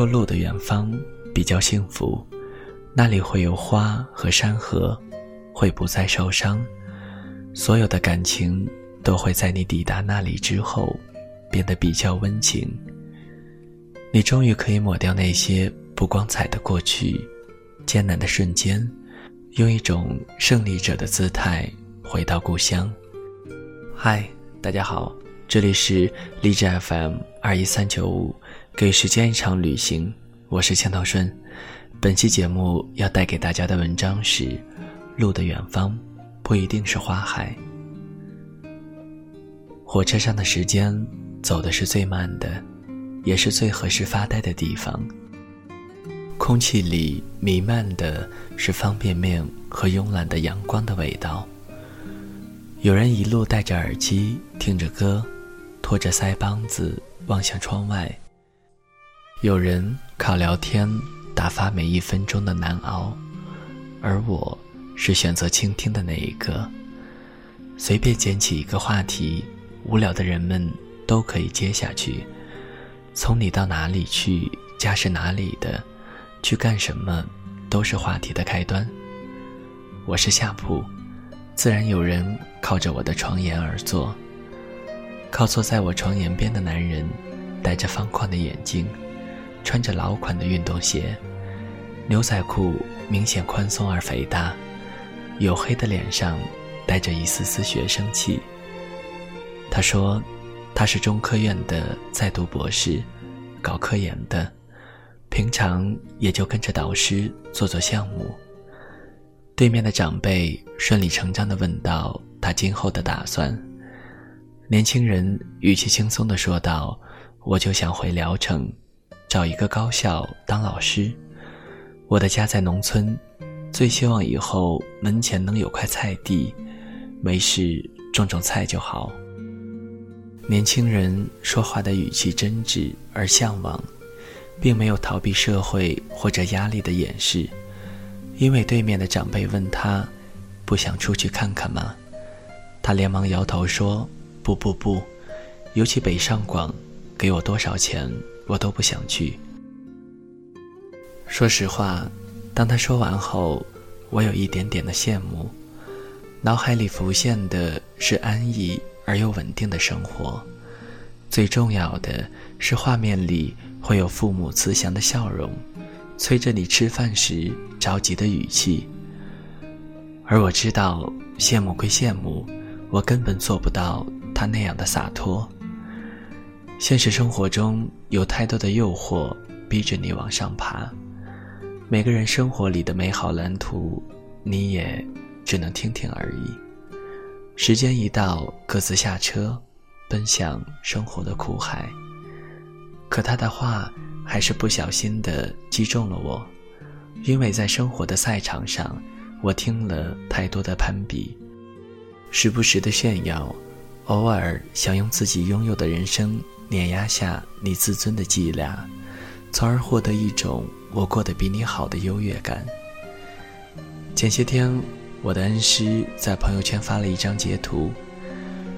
说路的远方比较幸福，那里会有花和山河，会不再受伤，所有的感情都会在你抵达那里之后，变得比较温情。你终于可以抹掉那些不光彩的过去，艰难的瞬间，用一种胜利者的姿态回到故乡。嗨，大家好，这里是励志 FM 二一三九五。给时间一场旅行，我是千道顺。本期节目要带给大家的文章是《路的远方不一定是花海》。火车上的时间走的是最慢的，也是最合适发呆的地方。空气里弥漫的是方便面和慵懒的阳光的味道。有人一路戴着耳机听着歌，托着腮帮子望向窗外。有人靠聊天打发每一分钟的难熬，而我是选择倾听的那一个。随便捡起一个话题，无聊的人们都可以接下去。从你到哪里去，家是哪里的，去干什么，都是话题的开端。我是夏普，自然有人靠着我的床沿而坐。靠坐在我床沿边的男人，戴着方框的眼镜。穿着老款的运动鞋，牛仔裤明显宽松而肥大，黝黑的脸上带着一丝丝学生气。他说：“他是中科院的在读博士，搞科研的，平常也就跟着导师做做项目。”对面的长辈顺理成章地问道：“他今后的打算？”年轻人语气轻松地说道：“我就想回聊城。”找一个高校当老师。我的家在农村，最希望以后门前能有块菜地，没事种种菜就好。年轻人说话的语气真挚而向往，并没有逃避社会或者压力的掩饰。因为对面的长辈问他：“不想出去看看吗？”他连忙摇头说：“不不不，尤其北上广，给我多少钱？”我都不想去。说实话，当他说完后，我有一点点的羡慕。脑海里浮现的是安逸而又稳定的生活，最重要的是画面里会有父母慈祥的笑容，催着你吃饭时着急的语气。而我知道，羡慕归羡慕，我根本做不到他那样的洒脱。现实生活中有太多的诱惑逼着你往上爬，每个人生活里的美好蓝图，你也只能听听而已。时间一到，各自下车，奔向生活的苦海。可他的话还是不小心的击中了我，因为在生活的赛场上，我听了太多的攀比，时不时的炫耀，偶尔想用自己拥有的人生。碾压下你自尊的伎俩，从而获得一种我过得比你好的优越感。前些天，我的恩师在朋友圈发了一张截图，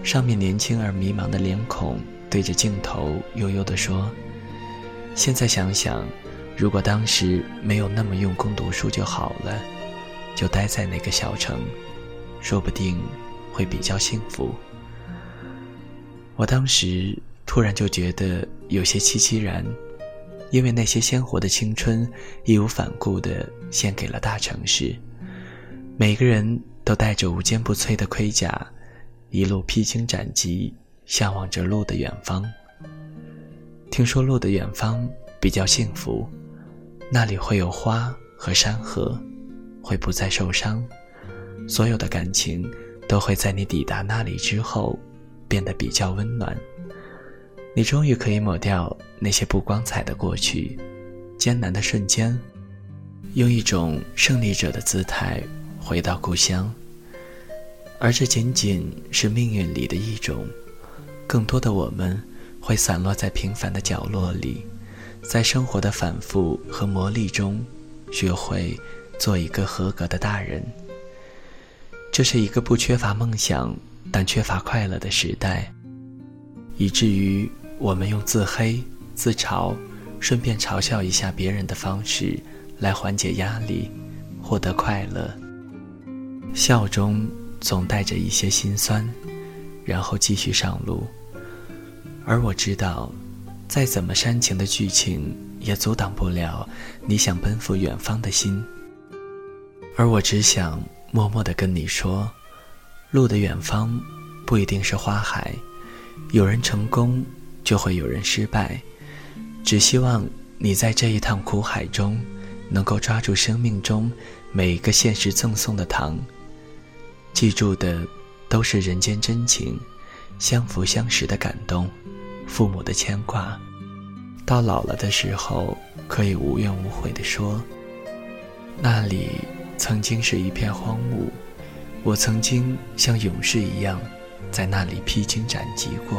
上面年轻而迷茫的脸孔对着镜头悠悠地说：“现在想想，如果当时没有那么用功读书就好了，就待在那个小城，说不定会比较幸福。”我当时。突然就觉得有些凄凄然，因为那些鲜活的青春义无反顾地献给了大城市。每个人都带着无坚不摧的盔甲，一路披荆斩棘，向往着路的远方。听说路的远方比较幸福，那里会有花和山河，会不再受伤，所有的感情都会在你抵达那里之后，变得比较温暖。你终于可以抹掉那些不光彩的过去，艰难的瞬间，用一种胜利者的姿态回到故乡。而这仅仅是命运里的一种，更多的我们会散落在平凡的角落里，在生活的反复和磨砺中，学会做一个合格的大人。这是一个不缺乏梦想，但缺乏快乐的时代，以至于。我们用自黑、自嘲，顺便嘲笑一下别人的方式来缓解压力，获得快乐。笑中总带着一些心酸，然后继续上路。而我知道，再怎么煽情的剧情也阻挡不了你想奔赴远方的心。而我只想默默地跟你说，路的远方不一定是花海，有人成功就会有人失败。只希望你在这一趟苦海中，能够抓住生命中每一个现实赠送的糖。记住的都是人间真情，相扶相识的感动，父母的牵挂。到老了的时候，可以无怨无悔地说：“那里曾经是一片荒芜，我曾经像勇士一样，在那里披荆斩棘过。”